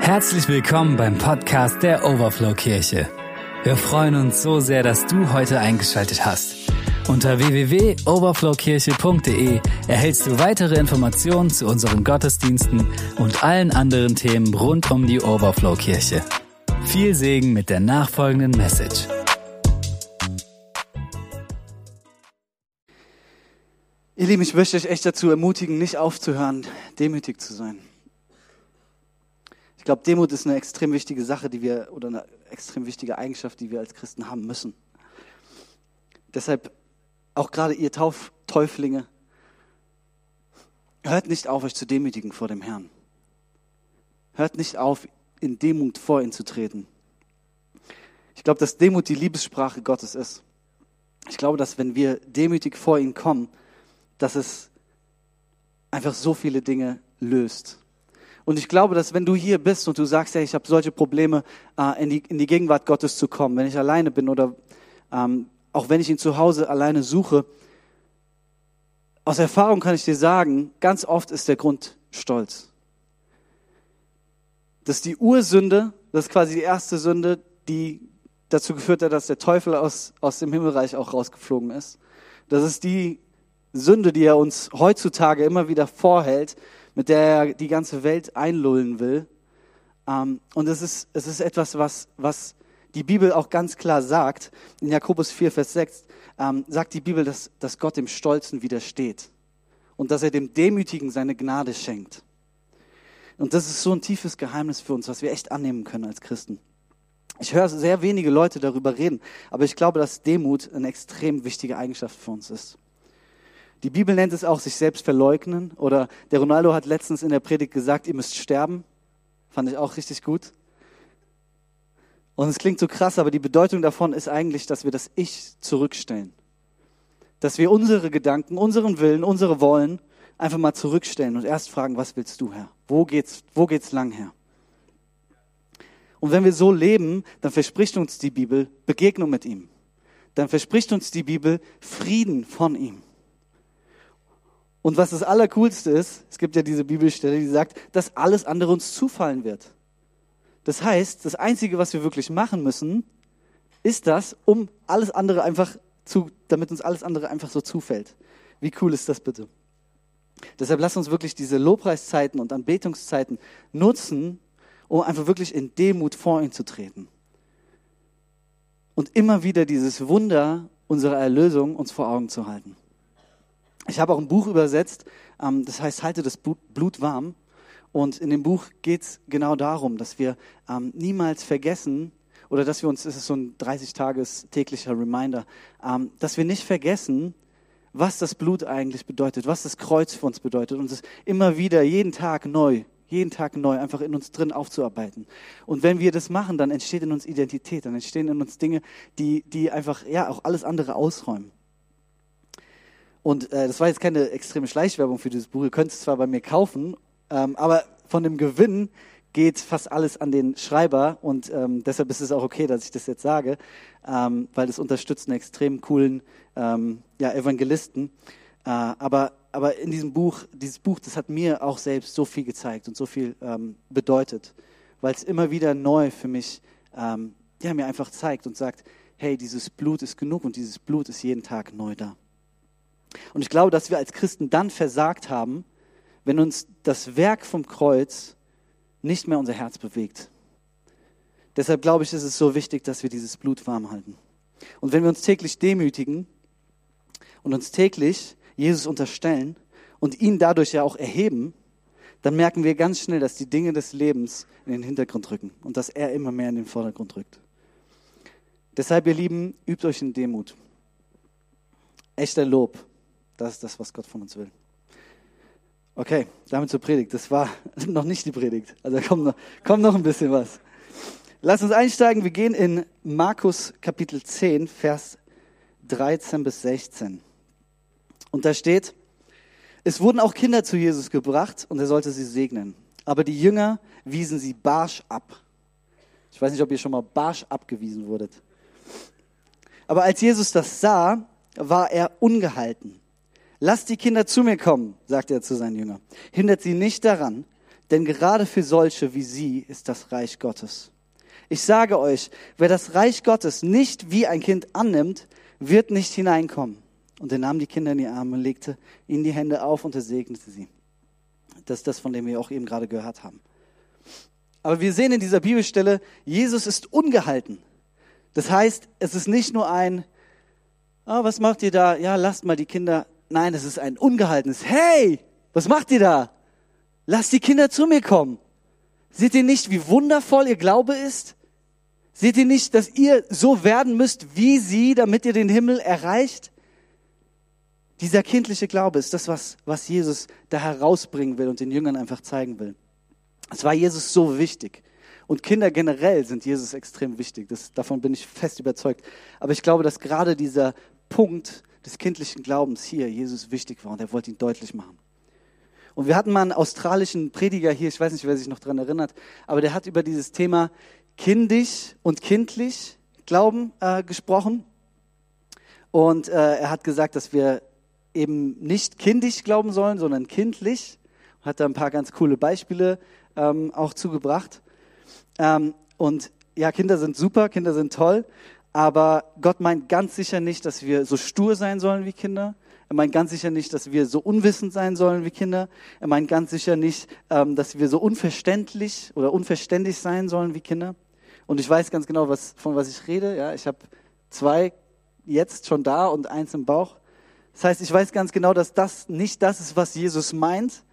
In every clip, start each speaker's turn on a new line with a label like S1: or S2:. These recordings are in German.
S1: Herzlich willkommen beim Podcast der Overflow Kirche. Wir freuen uns so sehr, dass du heute eingeschaltet hast. Unter www.overflowkirche.de erhältst du weitere Informationen zu unseren Gottesdiensten und allen anderen Themen rund um die Overflow Kirche. Viel Segen mit der nachfolgenden Message.
S2: Ihr Lieben, ich möchte euch echt dazu ermutigen, nicht aufzuhören, demütig zu sein. Ich glaube, Demut ist eine extrem wichtige Sache, die wir, oder eine extrem wichtige Eigenschaft, die wir als Christen haben müssen. Deshalb, auch gerade ihr Tauf Täuflinge, hört nicht auf, euch zu demütigen vor dem Herrn. Hört nicht auf, in Demut vor ihn zu treten. Ich glaube, dass Demut die Liebessprache Gottes ist. Ich glaube, dass wenn wir demütig vor ihn kommen, dass es einfach so viele Dinge löst. Und ich glaube, dass wenn du hier bist und du sagst, hey, ich habe solche Probleme, äh, in, die, in die Gegenwart Gottes zu kommen, wenn ich alleine bin oder ähm, auch wenn ich ihn zu Hause alleine suche, aus Erfahrung kann ich dir sagen, ganz oft ist der Grund Stolz. Das ist die Ursünde, das ist quasi die erste Sünde, die dazu geführt hat, dass der Teufel aus, aus dem Himmelreich auch rausgeflogen ist. Das ist die Sünde, die er uns heutzutage immer wieder vorhält, mit der er die ganze Welt einlullen will. Ähm, und es ist, es ist etwas, was, was die Bibel auch ganz klar sagt. In Jakobus 4, Vers 6 ähm, sagt die Bibel, dass, dass Gott dem Stolzen widersteht und dass er dem Demütigen seine Gnade schenkt. Und das ist so ein tiefes Geheimnis für uns, was wir echt annehmen können als Christen. Ich höre sehr wenige Leute darüber reden, aber ich glaube, dass Demut eine extrem wichtige Eigenschaft für uns ist. Die Bibel nennt es auch sich selbst verleugnen. Oder der Ronaldo hat letztens in der Predigt gesagt, ihr müsst sterben. Fand ich auch richtig gut. Und es klingt so krass, aber die Bedeutung davon ist eigentlich, dass wir das Ich zurückstellen. Dass wir unsere Gedanken, unseren Willen, unsere Wollen einfach mal zurückstellen und erst fragen, was willst du, Herr? Wo geht's, wo geht's lang, Herr? Und wenn wir so leben, dann verspricht uns die Bibel Begegnung mit ihm. Dann verspricht uns die Bibel Frieden von ihm. Und was das Allercoolste ist, es gibt ja diese Bibelstelle, die sagt, dass alles andere uns zufallen wird. Das heißt, das Einzige, was wir wirklich machen müssen, ist das, um alles andere einfach zu, damit uns alles andere einfach so zufällt. Wie cool ist das bitte? Deshalb lasst uns wirklich diese Lobpreiszeiten und Anbetungszeiten nutzen, um einfach wirklich in Demut vor ihn zu treten. Und immer wieder dieses Wunder unserer Erlösung uns vor Augen zu halten. Ich habe auch ein Buch übersetzt, ähm, das heißt Halte das Blut warm. Und in dem Buch geht es genau darum, dass wir ähm, niemals vergessen, oder dass wir uns, das ist so ein 30-Tages täglicher Reminder, ähm, dass wir nicht vergessen, was das Blut eigentlich bedeutet, was das Kreuz für uns bedeutet und es immer wieder, jeden Tag neu, jeden Tag neu einfach in uns drin aufzuarbeiten. Und wenn wir das machen, dann entsteht in uns Identität, dann entstehen in uns Dinge, die, die einfach, ja, auch alles andere ausräumen. Und äh, das war jetzt keine extreme Schleichwerbung für dieses Buch. Ihr könnt es zwar bei mir kaufen, ähm, aber von dem Gewinn geht fast alles an den Schreiber und ähm, deshalb ist es auch okay, dass ich das jetzt sage, ähm, weil das unterstützt einen extrem coolen ähm, ja, Evangelisten. Äh, aber, aber in diesem Buch, dieses Buch, das hat mir auch selbst so viel gezeigt und so viel ähm, bedeutet, weil es immer wieder neu für mich, ähm, ja, mir einfach zeigt und sagt, hey, dieses Blut ist genug und dieses Blut ist jeden Tag neu da. Und ich glaube, dass wir als Christen dann versagt haben, wenn uns das Werk vom Kreuz nicht mehr unser Herz bewegt. Deshalb glaube ich, ist es so wichtig, dass wir dieses Blut warm halten. Und wenn wir uns täglich demütigen und uns täglich Jesus unterstellen und ihn dadurch ja auch erheben, dann merken wir ganz schnell, dass die Dinge des Lebens in den Hintergrund rücken und dass er immer mehr in den Vordergrund rückt. Deshalb, ihr Lieben, übt euch in Demut. Echter Lob das ist das, was Gott von uns will. Okay, damit zur Predigt. Das war noch nicht die Predigt. Also kommt noch, kommt noch ein bisschen was. Lass uns einsteigen. Wir gehen in Markus Kapitel 10, Vers 13 bis 16. Und da steht, es wurden auch Kinder zu Jesus gebracht und er sollte sie segnen. Aber die Jünger wiesen sie barsch ab. Ich weiß nicht, ob ihr schon mal barsch abgewiesen wurdet. Aber als Jesus das sah, war er ungehalten. Lasst die Kinder zu mir kommen, sagte er zu seinen Jüngern. Hindert sie nicht daran, denn gerade für solche wie sie ist das Reich Gottes. Ich sage euch, wer das Reich Gottes nicht wie ein Kind annimmt, wird nicht hineinkommen. Und er nahm die Kinder in die Arme, legte ihnen die Hände auf und er segnete sie. Das ist das, von dem wir auch eben gerade gehört haben. Aber wir sehen in dieser Bibelstelle, Jesus ist ungehalten. Das heißt, es ist nicht nur ein, oh, was macht ihr da? Ja, lasst mal die Kinder. Nein, es ist ein ungehaltenes, hey, was macht ihr da? Lasst die Kinder zu mir kommen. Seht ihr nicht, wie wundervoll ihr Glaube ist? Seht ihr nicht, dass ihr so werden müsst wie sie, damit ihr den Himmel erreicht? Dieser kindliche Glaube ist das, was, was Jesus da herausbringen will und den Jüngern einfach zeigen will. Es war Jesus so wichtig. Und Kinder generell sind Jesus extrem wichtig. Das, davon bin ich fest überzeugt. Aber ich glaube, dass gerade dieser Punkt des kindlichen Glaubens hier Jesus wichtig war und er wollte ihn deutlich machen. Und wir hatten mal einen australischen Prediger hier, ich weiß nicht, wer sich noch daran erinnert, aber der hat über dieses Thema kindisch und kindlich Glauben äh, gesprochen. Und äh, er hat gesagt, dass wir eben nicht kindisch glauben sollen, sondern kindlich. Hat da ein paar ganz coole Beispiele ähm, auch zugebracht. Ähm, und ja, Kinder sind super, Kinder sind toll, aber Gott meint ganz sicher nicht, dass wir so stur sein sollen wie Kinder. Er meint ganz sicher nicht, dass wir so unwissend sein sollen wie Kinder. Er meint ganz sicher nicht, ähm, dass wir so unverständlich oder unverständlich sein sollen wie Kinder. Und ich weiß ganz genau, was, von was ich rede. Ja, ich habe zwei jetzt schon da und eins im Bauch. Das heißt, ich weiß ganz genau, dass das nicht das ist, was Jesus meint.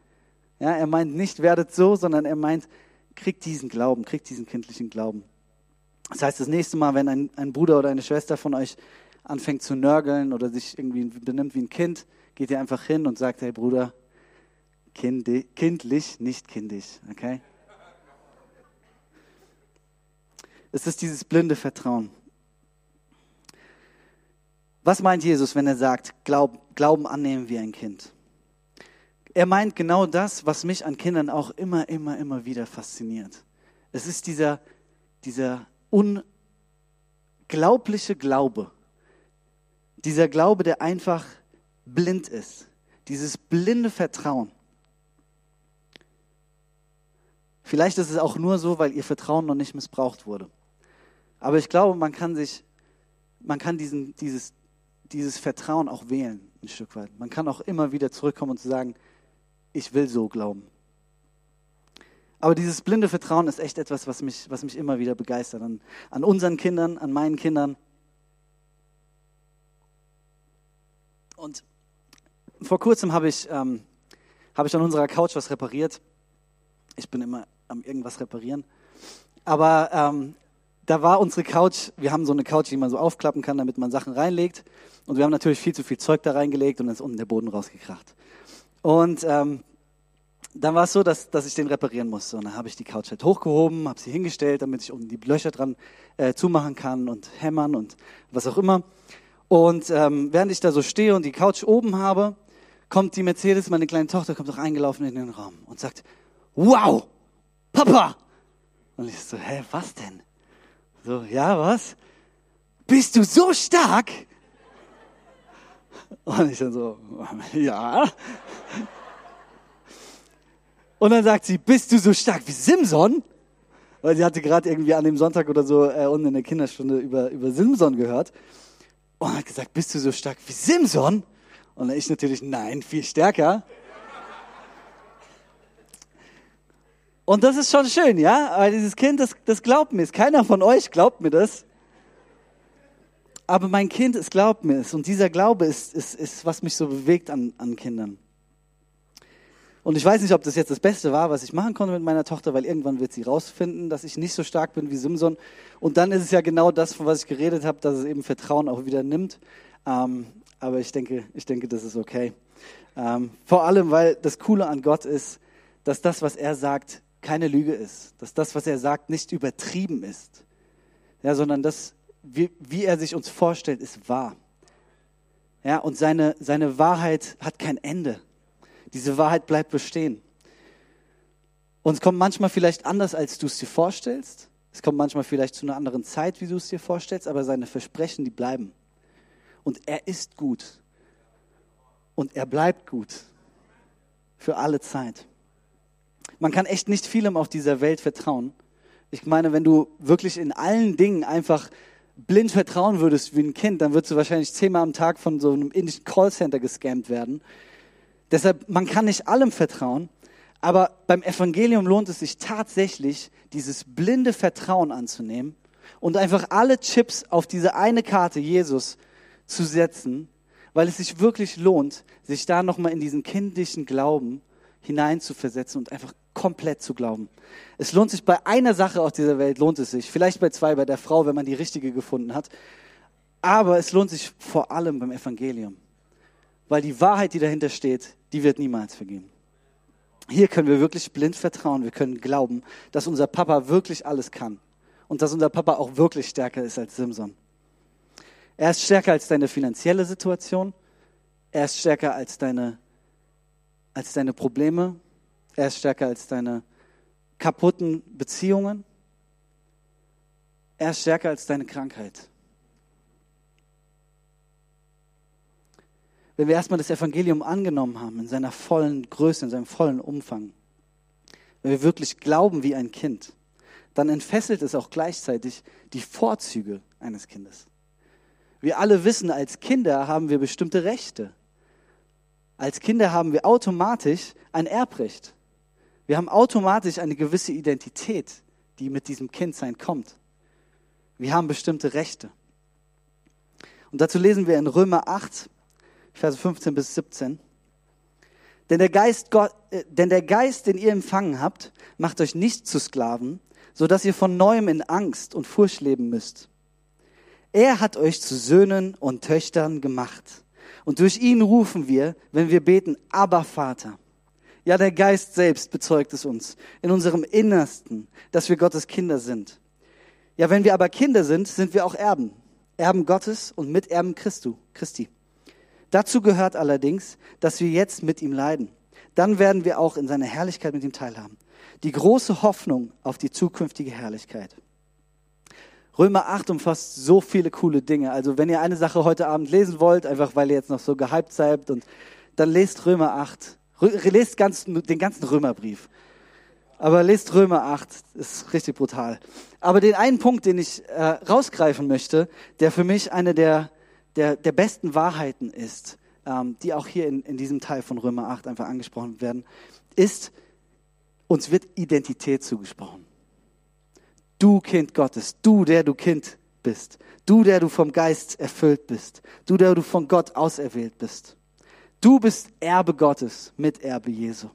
S2: Ja, er meint nicht, werdet so, sondern er meint, kriegt diesen Glauben, kriegt diesen kindlichen Glauben. Das heißt, das nächste Mal, wenn ein, ein Bruder oder eine Schwester von euch anfängt zu nörgeln oder sich irgendwie benimmt wie ein Kind, geht ihr einfach hin und sagt, hey Bruder, kindi, kindlich, nicht kindisch, okay? Es ist dieses blinde Vertrauen. Was meint Jesus, wenn er sagt, Glaub, Glauben annehmen wie ein Kind? Er meint genau das, was mich an Kindern auch immer, immer, immer wieder fasziniert. Es ist dieser, dieser unglaubliche Glaube. Dieser Glaube, der einfach blind ist. Dieses blinde Vertrauen. Vielleicht ist es auch nur so, weil ihr Vertrauen noch nicht missbraucht wurde. Aber ich glaube, man kann sich, man kann diesen, dieses, dieses Vertrauen auch wählen, ein Stück weit. Man kann auch immer wieder zurückkommen und sagen, ich will so glauben. Aber dieses blinde Vertrauen ist echt etwas, was mich, was mich immer wieder begeistert. An, an unseren Kindern, an meinen Kindern. Und vor kurzem habe ich, ähm, habe ich an unserer Couch was repariert. Ich bin immer am irgendwas reparieren. Aber ähm, da war unsere Couch, wir haben so eine Couch, die man so aufklappen kann, damit man Sachen reinlegt. Und wir haben natürlich viel zu viel Zeug da reingelegt und dann ist unten der Boden rausgekracht. Und ähm, dann war es so, dass, dass ich den reparieren musste. Und dann habe ich die Couch halt hochgehoben, habe sie hingestellt, damit ich unten die Löcher dran äh, zumachen kann und hämmern und was auch immer. Und ähm, während ich da so stehe und die Couch oben habe, kommt die Mercedes, meine kleine Tochter, kommt auch eingelaufen in den Raum und sagt, wow, Papa! Und ich so, hä, was denn? So, ja, was? Bist du so stark? Und ich dann so, ja. Und dann sagt sie, bist du so stark wie Simson? Weil sie hatte gerade irgendwie an dem Sonntag oder so äh, unten in der Kinderstunde über, über Simson gehört. Und hat gesagt, bist du so stark wie Simson? Und ich natürlich, nein, viel stärker. Und das ist schon schön, ja? Weil dieses Kind, das, das glaubt mir. Keiner von euch glaubt mir das. Aber mein Kind, es glaubt mir es. Und dieser Glaube ist, ist, ist was mich so bewegt an, an Kindern. Und ich weiß nicht, ob das jetzt das Beste war, was ich machen konnte mit meiner Tochter, weil irgendwann wird sie rausfinden, dass ich nicht so stark bin wie Simson. Und dann ist es ja genau das, von was ich geredet habe, dass es eben Vertrauen auch wieder nimmt. Ähm, aber ich denke, ich denke, das ist okay. Ähm, vor allem, weil das Coole an Gott ist, dass das, was er sagt, keine Lüge ist, dass das, was er sagt, nicht übertrieben ist, ja, sondern das, wie, wie er sich uns vorstellt, ist wahr. Ja, und seine, seine Wahrheit hat kein Ende. Diese Wahrheit bleibt bestehen. Und es kommt manchmal vielleicht anders, als du es dir vorstellst. Es kommt manchmal vielleicht zu einer anderen Zeit, wie du es dir vorstellst, aber seine Versprechen, die bleiben. Und er ist gut. Und er bleibt gut. Für alle Zeit. Man kann echt nicht vielem auf dieser Welt vertrauen. Ich meine, wenn du wirklich in allen Dingen einfach blind vertrauen würdest wie ein Kind, dann würdest du wahrscheinlich zehnmal am Tag von so einem indischen Callcenter gescammt werden. Deshalb, man kann nicht allem vertrauen, aber beim Evangelium lohnt es sich tatsächlich, dieses blinde Vertrauen anzunehmen und einfach alle Chips auf diese eine Karte Jesus zu setzen, weil es sich wirklich lohnt, sich da nochmal in diesen kindlichen Glauben hineinzuversetzen und einfach komplett zu glauben. Es lohnt sich bei einer Sache auf dieser Welt, lohnt es sich. Vielleicht bei zwei, bei der Frau, wenn man die richtige gefunden hat. Aber es lohnt sich vor allem beim Evangelium. Weil die Wahrheit, die dahinter steht, die wird niemals vergehen. Hier können wir wirklich blind vertrauen. Wir können glauben, dass unser Papa wirklich alles kann. Und dass unser Papa auch wirklich stärker ist als Simson. Er ist stärker als deine finanzielle Situation. Er ist stärker als deine, als deine Probleme. Er ist stärker als deine kaputten Beziehungen. Er ist stärker als deine Krankheit. Wenn wir erstmal das Evangelium angenommen haben, in seiner vollen Größe, in seinem vollen Umfang, wenn wir wirklich glauben wie ein Kind, dann entfesselt es auch gleichzeitig die Vorzüge eines Kindes. Wir alle wissen, als Kinder haben wir bestimmte Rechte. Als Kinder haben wir automatisch ein Erbrecht. Wir haben automatisch eine gewisse Identität, die mit diesem Kindsein kommt. Wir haben bestimmte Rechte. Und dazu lesen wir in Römer 8, Verse 15 bis 17. Denn der, Geist Gott, äh, denn der Geist, den ihr empfangen habt, macht euch nicht zu Sklaven, so dass ihr von neuem in Angst und Furcht leben müsst. Er hat euch zu Söhnen und Töchtern gemacht. Und durch ihn rufen wir, wenn wir beten, aber Vater. Ja, der Geist selbst bezeugt es uns in unserem Innersten, dass wir Gottes Kinder sind. Ja, wenn wir aber Kinder sind, sind wir auch Erben. Erben Gottes und Miterben Christu, Christi. Dazu gehört allerdings, dass wir jetzt mit ihm leiden. Dann werden wir auch in seiner Herrlichkeit mit ihm teilhaben. Die große Hoffnung auf die zukünftige Herrlichkeit. Römer 8 umfasst so viele coole Dinge. Also wenn ihr eine Sache heute Abend lesen wollt, einfach weil ihr jetzt noch so gehypt seid, und dann lest Römer 8 lest ganz, den ganzen Römerbrief. Aber lest Römer 8, ist richtig brutal. Aber den einen Punkt, den ich äh, rausgreifen möchte, der für mich eine der, der, der besten Wahrheiten ist, ähm, die auch hier in, in diesem Teil von Römer 8 einfach angesprochen werden, ist, uns wird Identität zugesprochen. Du Kind Gottes, du, der du Kind bist, du, der du vom Geist erfüllt bist, du, der du von Gott auserwählt bist. Du bist Erbe Gottes, Miterbe Jesu.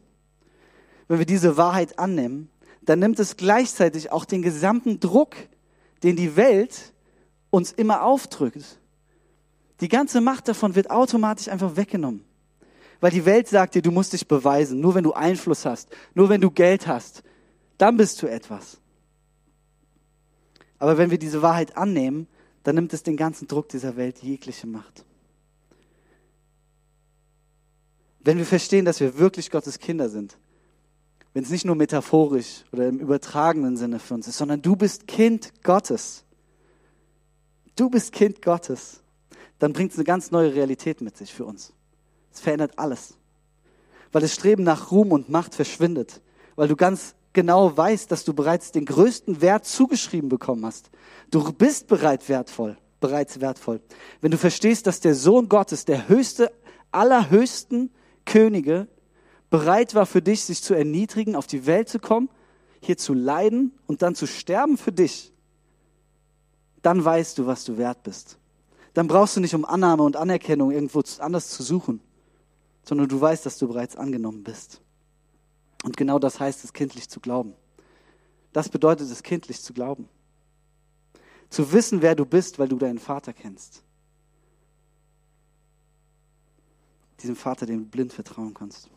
S2: Wenn wir diese Wahrheit annehmen, dann nimmt es gleichzeitig auch den gesamten Druck, den die Welt uns immer aufdrückt. Die ganze Macht davon wird automatisch einfach weggenommen. Weil die Welt sagt dir, du musst dich beweisen, nur wenn du Einfluss hast, nur wenn du Geld hast, dann bist du etwas. Aber wenn wir diese Wahrheit annehmen, dann nimmt es den ganzen Druck dieser Welt jegliche Macht. wenn wir verstehen, dass wir wirklich Gottes Kinder sind, wenn es nicht nur metaphorisch oder im übertragenen Sinne für uns ist, sondern du bist Kind Gottes. Du bist Kind Gottes. Dann bringt es eine ganz neue Realität mit sich für uns. Es verändert alles. Weil das Streben nach Ruhm und Macht verschwindet. Weil du ganz genau weißt, dass du bereits den größten Wert zugeschrieben bekommen hast. Du bist bereit wertvoll, bereits wertvoll. Wenn du verstehst, dass der Sohn Gottes der höchste, allerhöchsten Könige bereit war für dich, sich zu erniedrigen, auf die Welt zu kommen, hier zu leiden und dann zu sterben für dich, dann weißt du, was du wert bist. Dann brauchst du nicht um Annahme und Anerkennung irgendwo anders zu suchen, sondern du weißt, dass du bereits angenommen bist. Und genau das heißt es, kindlich zu glauben. Das bedeutet es, kindlich zu glauben. Zu wissen, wer du bist, weil du deinen Vater kennst. diesem Vater, dem du blind vertrauen kannst.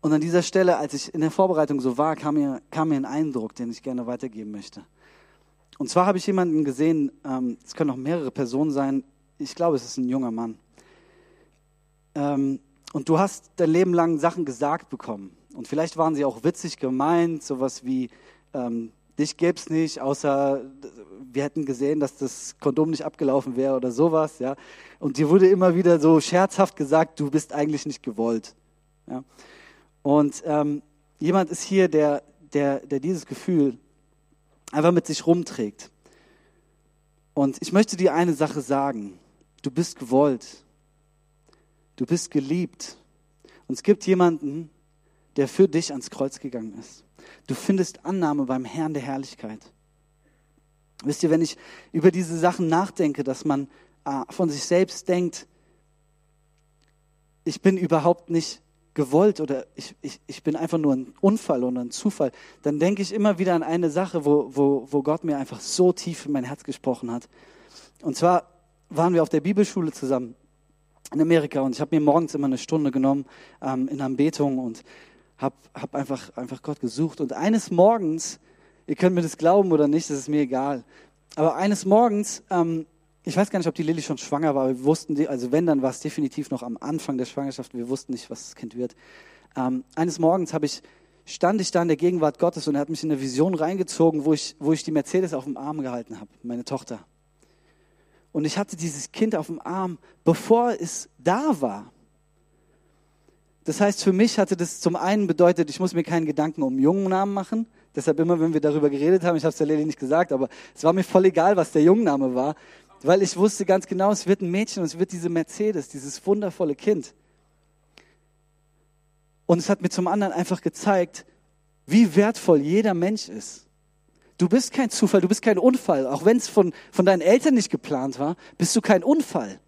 S2: Und an dieser Stelle, als ich in der Vorbereitung so war, kam mir, kam mir ein Eindruck, den ich gerne weitergeben möchte. Und zwar habe ich jemanden gesehen, ähm, es können auch mehrere Personen sein, ich glaube, es ist ein junger Mann. Ähm, und du hast dein Leben lang Sachen gesagt bekommen. Und vielleicht waren sie auch witzig gemeint, sowas wie, ähm, dich gäbe es nicht, außer wir hätten gesehen, dass das Kondom nicht abgelaufen wäre oder sowas, ja. Und dir wurde immer wieder so scherzhaft gesagt, du bist eigentlich nicht gewollt, ja. Und ähm, jemand ist hier, der, der, der dieses Gefühl einfach mit sich rumträgt. Und ich möchte dir eine Sache sagen. Du bist gewollt. Du bist geliebt. Und es gibt jemanden, der für dich ans Kreuz gegangen ist. Du findest Annahme beim Herrn der Herrlichkeit. Wisst ihr, wenn ich über diese Sachen nachdenke, dass man äh, von sich selbst denkt, ich bin überhaupt nicht gewollt oder ich, ich, ich bin einfach nur ein Unfall oder ein Zufall, dann denke ich immer wieder an eine Sache, wo, wo, wo Gott mir einfach so tief in mein Herz gesprochen hat. Und zwar waren wir auf der Bibelschule zusammen in Amerika und ich habe mir morgens immer eine Stunde genommen ähm, in Anbetung und habe hab einfach, einfach Gott gesucht. Und eines Morgens, ihr könnt mir das glauben oder nicht, das ist mir egal, aber eines Morgens, ähm, ich weiß gar nicht, ob die Lilly schon schwanger war, wir wussten, also wenn, dann war es definitiv noch am Anfang der Schwangerschaft, wir wussten nicht, was das Kind wird. Ähm, eines Morgens ich, stand ich da in der Gegenwart Gottes und er hat mich in eine Vision reingezogen, wo ich, wo ich die Mercedes auf dem Arm gehalten habe, meine Tochter. Und ich hatte dieses Kind auf dem Arm, bevor es da war. Das heißt, für mich hatte das zum einen bedeutet, ich muss mir keinen Gedanken um Jungennamen machen. Deshalb immer, wenn wir darüber geredet haben, ich habe es der Lady nicht gesagt, aber es war mir voll egal, was der Jungenname war, weil ich wusste ganz genau, es wird ein Mädchen und es wird diese Mercedes, dieses wundervolle Kind. Und es hat mir zum anderen einfach gezeigt, wie wertvoll jeder Mensch ist. Du bist kein Zufall, du bist kein Unfall. Auch wenn es von, von deinen Eltern nicht geplant war, bist du kein Unfall.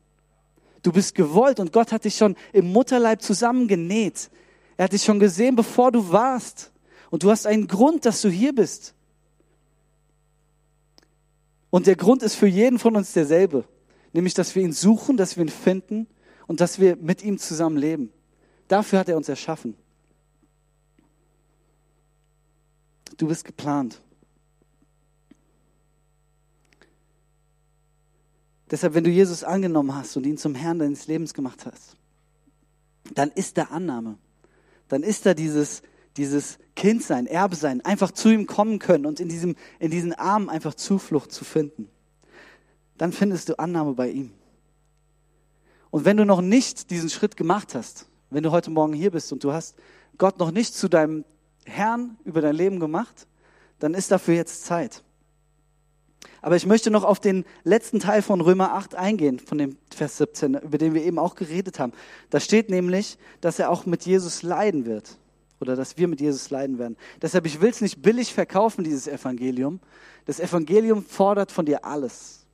S2: Du bist gewollt und Gott hat dich schon im Mutterleib zusammengenäht. Er hat dich schon gesehen, bevor du warst. Und du hast einen Grund, dass du hier bist. Und der Grund ist für jeden von uns derselbe. Nämlich, dass wir ihn suchen, dass wir ihn finden und dass wir mit ihm zusammen leben. Dafür hat er uns erschaffen. Du bist geplant. Deshalb, wenn du Jesus angenommen hast und ihn zum Herrn deines Lebens gemacht hast, dann ist da Annahme. Dann ist da dieses, dieses Kindsein, Erbe sein, einfach zu ihm kommen können und in, diesem, in diesen Armen einfach Zuflucht zu finden. Dann findest du Annahme bei ihm. Und wenn du noch nicht diesen Schritt gemacht hast, wenn du heute Morgen hier bist und du hast Gott noch nicht zu deinem Herrn über dein Leben gemacht, dann ist dafür jetzt Zeit. Aber ich möchte noch auf den letzten Teil von Römer 8 eingehen, von dem Vers 17, über den wir eben auch geredet haben. Da steht nämlich, dass er auch mit Jesus leiden wird. Oder dass wir mit Jesus leiden werden. Deshalb, ich will es nicht billig verkaufen, dieses Evangelium. Das Evangelium fordert von dir alles.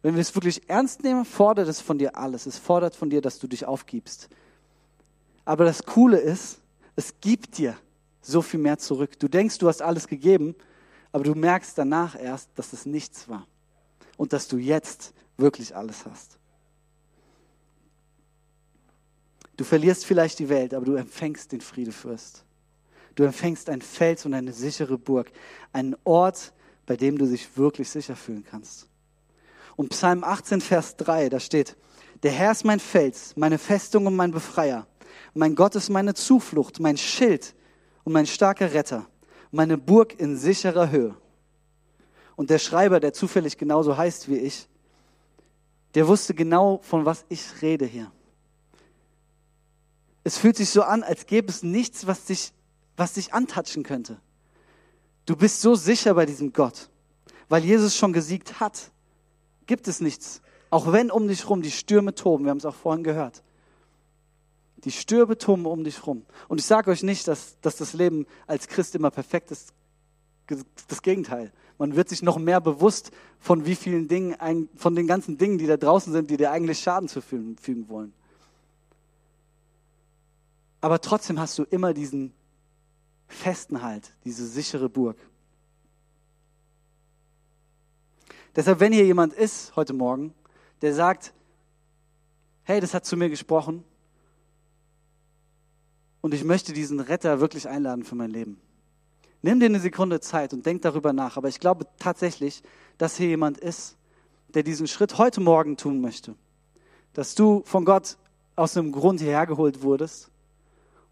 S2: Wenn wir es wirklich ernst nehmen, fordert es von dir alles. Es fordert von dir, dass du dich aufgibst. Aber das Coole ist, es gibt dir so viel mehr zurück. Du denkst, du hast alles gegeben, aber du merkst danach erst, dass es nichts war und dass du jetzt wirklich alles hast. Du verlierst vielleicht die Welt, aber du empfängst den Friedefürst. Du empfängst ein Fels und eine sichere Burg, einen Ort, bei dem du dich wirklich sicher fühlen kannst. Und Psalm 18, Vers 3, da steht, der Herr ist mein Fels, meine Festung und mein Befreier. Mein Gott ist meine Zuflucht, mein Schild und mein starker Retter meine Burg in sicherer Höhe. Und der Schreiber, der zufällig genauso heißt wie ich, der wusste genau, von was ich rede hier. Es fühlt sich so an, als gäbe es nichts, was dich, was dich antatschen könnte. Du bist so sicher bei diesem Gott, weil Jesus schon gesiegt hat. Gibt es nichts. Auch wenn um dich rum die Stürme toben, wir haben es auch vorhin gehört. Die Stürme toben um dich rum. Und ich sage euch nicht, dass, dass das Leben als Christ immer perfekt ist. Das Gegenteil. Man wird sich noch mehr bewusst von wie vielen Dingen, von den ganzen Dingen, die da draußen sind, die dir eigentlich Schaden zufügen wollen. Aber trotzdem hast du immer diesen festen Halt, diese sichere Burg. Deshalb, wenn hier jemand ist heute Morgen, der sagt, hey, das hat zu mir gesprochen, und ich möchte diesen Retter wirklich einladen für mein Leben. Nimm dir eine Sekunde Zeit und denk darüber nach. Aber ich glaube tatsächlich, dass hier jemand ist, der diesen Schritt heute Morgen tun möchte. Dass du von Gott aus einem Grund hierher geholt wurdest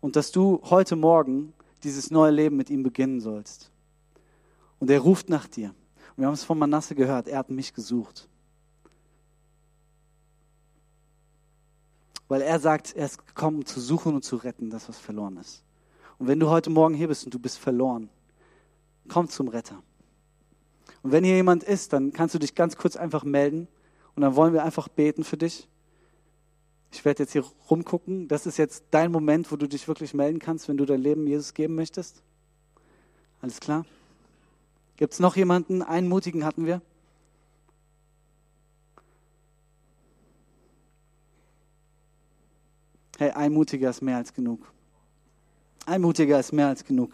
S2: und dass du heute Morgen dieses neue Leben mit ihm beginnen sollst. Und er ruft nach dir. Und wir haben es von Manasse gehört, er hat mich gesucht. Weil er sagt, er ist gekommen, um zu suchen und zu retten, das, was verloren ist. Und wenn du heute Morgen hier bist und du bist verloren, komm zum Retter. Und wenn hier jemand ist, dann kannst du dich ganz kurz einfach melden und dann wollen wir einfach beten für dich. Ich werde jetzt hier rumgucken. Das ist jetzt dein Moment, wo du dich wirklich melden kannst, wenn du dein Leben Jesus geben möchtest. Alles klar? Gibt es noch jemanden? Einen mutigen hatten wir. Hey, ein mutiger ist mehr als genug. Ein mutiger ist mehr als genug.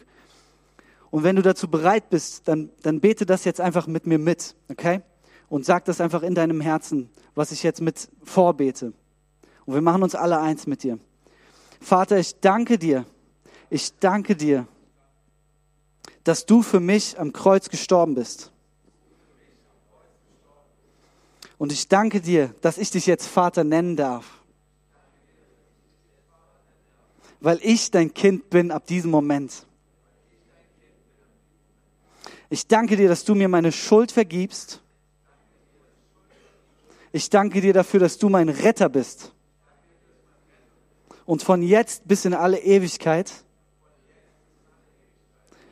S2: Und wenn du dazu bereit bist, dann, dann bete das jetzt einfach mit mir mit, okay? Und sag das einfach in deinem Herzen, was ich jetzt mit vorbete. Und wir machen uns alle eins mit dir. Vater, ich danke dir. Ich danke dir, dass du für mich am Kreuz gestorben bist. Und ich danke dir, dass ich dich jetzt Vater nennen darf. Weil ich dein Kind bin ab diesem Moment. Ich danke dir, dass du mir meine Schuld vergibst. Ich danke dir dafür, dass du mein Retter bist und von jetzt bis in alle Ewigkeit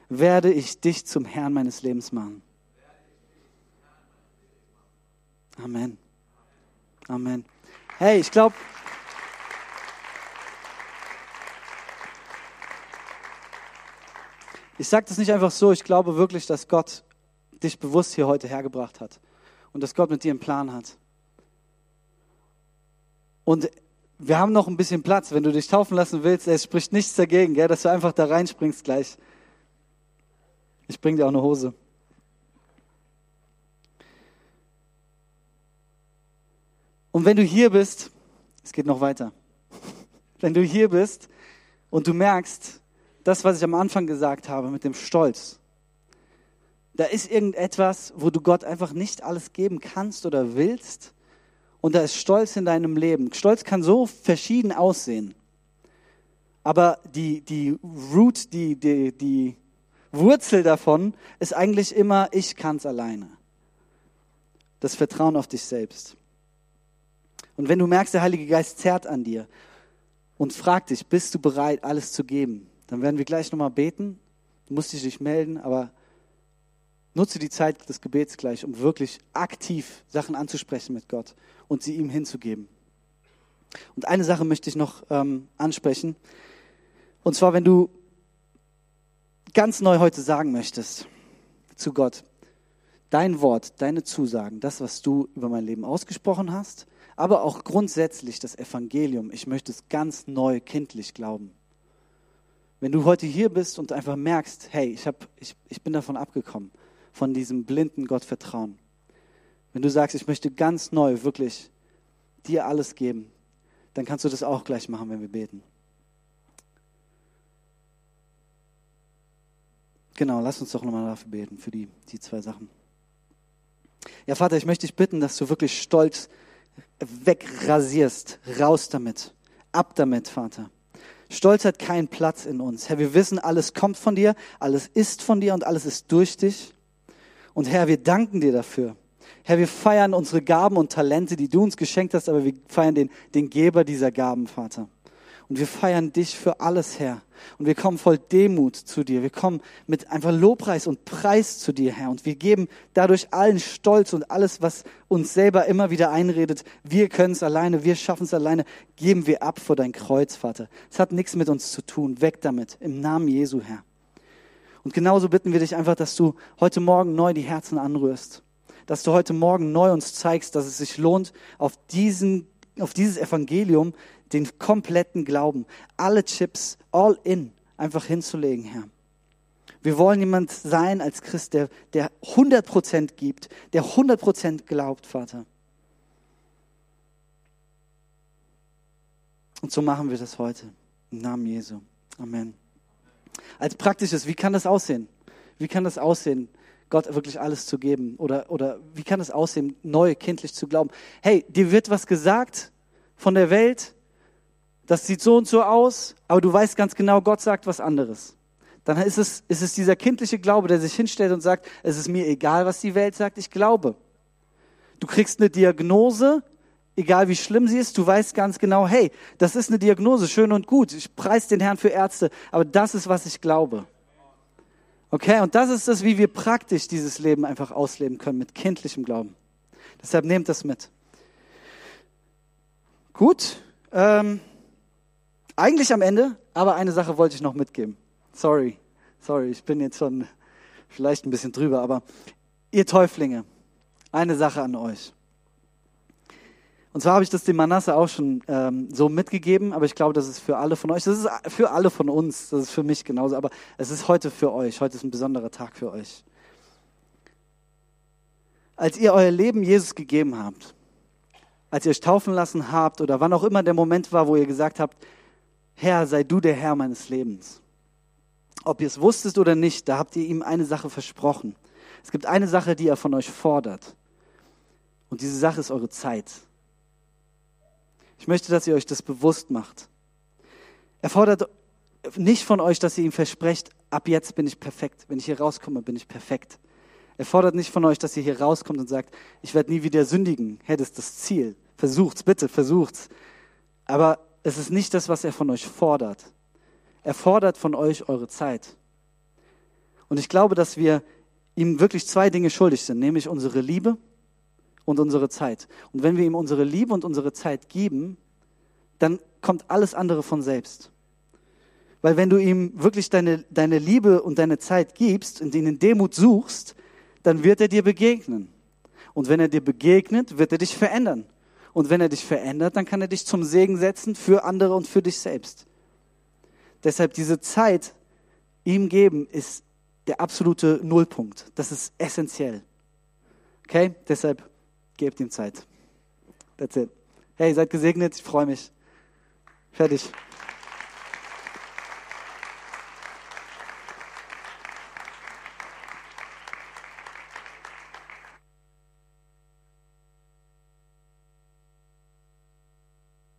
S2: werde ich dich zum Herrn meines Lebens machen. Amen. Amen. Hey, ich glaube, ich sage das nicht einfach so, ich glaube wirklich, dass Gott dich bewusst hier heute hergebracht hat und dass Gott mit dir einen Plan hat. Und wir haben noch ein bisschen Platz. Wenn du dich taufen lassen willst, es spricht nichts dagegen, gell, dass du einfach da reinspringst gleich. Ich bring dir auch eine Hose. Und wenn du hier bist, es geht noch weiter. Wenn du hier bist und du merkst, das, was ich am Anfang gesagt habe mit dem Stolz, da ist irgendetwas, wo du Gott einfach nicht alles geben kannst oder willst, und da ist Stolz in deinem Leben. Stolz kann so verschieden aussehen. Aber die, die Root, die, die, die Wurzel davon ist eigentlich immer, ich kann es alleine. Das Vertrauen auf dich selbst. Und wenn du merkst, der Heilige Geist zerrt an dir und fragt dich, bist du bereit, alles zu geben, dann werden wir gleich nochmal beten. Du musst dich nicht melden, aber nutze die Zeit des Gebets gleich, um wirklich aktiv Sachen anzusprechen mit Gott und sie ihm hinzugeben. Und eine Sache möchte ich noch ähm, ansprechen. Und zwar, wenn du ganz neu heute sagen möchtest zu Gott, dein Wort, deine Zusagen, das, was du über mein Leben ausgesprochen hast, aber auch grundsätzlich das Evangelium, ich möchte es ganz neu kindlich glauben. Wenn du heute hier bist und einfach merkst, hey, ich, hab, ich, ich bin davon abgekommen, von diesem blinden Gott vertrauen, wenn du sagst, ich möchte ganz neu wirklich dir alles geben, dann kannst du das auch gleich machen, wenn wir beten. Genau, lass uns doch nochmal dafür beten, für die, die zwei Sachen. Ja, Vater, ich möchte dich bitten, dass du wirklich stolz wegrasierst. Raus damit. Ab damit, Vater. Stolz hat keinen Platz in uns. Herr, wir wissen, alles kommt von dir, alles ist von dir und alles ist durch dich. Und Herr, wir danken dir dafür. Herr, wir feiern unsere Gaben und Talente, die du uns geschenkt hast, aber wir feiern den, den Geber dieser Gaben, Vater. Und wir feiern dich für alles, Herr. Und wir kommen voll Demut zu dir. Wir kommen mit einfach Lobpreis und Preis zu dir, Herr. Und wir geben dadurch allen Stolz und alles, was uns selber immer wieder einredet. Wir können es alleine, wir schaffen es alleine, geben wir ab vor dein Kreuz, Vater. Es hat nichts mit uns zu tun. Weg damit. Im Namen Jesu, Herr. Und genauso bitten wir dich einfach, dass du heute Morgen neu die Herzen anrührst dass du heute Morgen neu uns zeigst, dass es sich lohnt, auf, diesen, auf dieses Evangelium den kompletten Glauben, alle Chips, all in, einfach hinzulegen, Herr. Wir wollen jemand sein als Christ, der, der 100% gibt, der 100% glaubt, Vater. Und so machen wir das heute. Im Namen Jesu. Amen. Als praktisches, wie kann das aussehen? Wie kann das aussehen? Gott wirklich alles zu geben? Oder, oder wie kann es aussehen, neu kindlich zu glauben? Hey, dir wird was gesagt von der Welt, das sieht so und so aus, aber du weißt ganz genau, Gott sagt was anderes. Dann ist es, ist es dieser kindliche Glaube, der sich hinstellt und sagt, es ist mir egal, was die Welt sagt, ich glaube. Du kriegst eine Diagnose, egal wie schlimm sie ist, du weißt ganz genau, hey, das ist eine Diagnose, schön und gut. Ich preise den Herrn für Ärzte, aber das ist, was ich glaube. Okay, und das ist das, wie wir praktisch dieses Leben einfach ausleben können mit kindlichem Glauben. Deshalb nehmt das mit. Gut, ähm, eigentlich am Ende, aber eine Sache wollte ich noch mitgeben. Sorry, sorry, ich bin jetzt schon vielleicht ein bisschen drüber, aber ihr Täuflinge, eine Sache an euch. Und zwar habe ich das dem Manasse auch schon ähm, so mitgegeben, aber ich glaube, das ist für alle von euch, das ist für alle von uns, das ist für mich genauso, aber es ist heute für euch, heute ist ein besonderer Tag für euch. Als ihr euer Leben Jesus gegeben habt, als ihr euch taufen lassen habt oder wann auch immer der Moment war, wo ihr gesagt habt, Herr, sei du der Herr meines Lebens. Ob ihr es wusstet oder nicht, da habt ihr ihm eine Sache versprochen. Es gibt eine Sache, die er von euch fordert. Und diese Sache ist eure Zeit. Ich möchte, dass ihr euch das bewusst macht. Er fordert nicht von euch, dass ihr ihm versprecht, ab jetzt bin ich perfekt. Wenn ich hier rauskomme, bin ich perfekt. Er fordert nicht von euch, dass ihr hier rauskommt und sagt, ich werde nie wieder sündigen. Hey, das ist das Ziel. Versucht's, bitte, versucht's. Aber es ist nicht das, was er von euch fordert. Er fordert von euch eure Zeit. Und ich glaube, dass wir ihm wirklich zwei Dinge schuldig sind, nämlich unsere Liebe und unsere Zeit. Und wenn wir ihm unsere Liebe und unsere Zeit geben, dann kommt alles andere von selbst. Weil wenn du ihm wirklich deine, deine Liebe und deine Zeit gibst und ihn in Demut suchst, dann wird er dir begegnen. Und wenn er dir begegnet, wird er dich verändern. Und wenn er dich verändert, dann kann er dich zum Segen setzen für andere und für dich selbst. Deshalb diese Zeit ihm geben ist der absolute Nullpunkt. Das ist essentiell. Okay? Deshalb gebt ihm Zeit. That's it. Hey, seid gesegnet, ich freue mich. Fertig.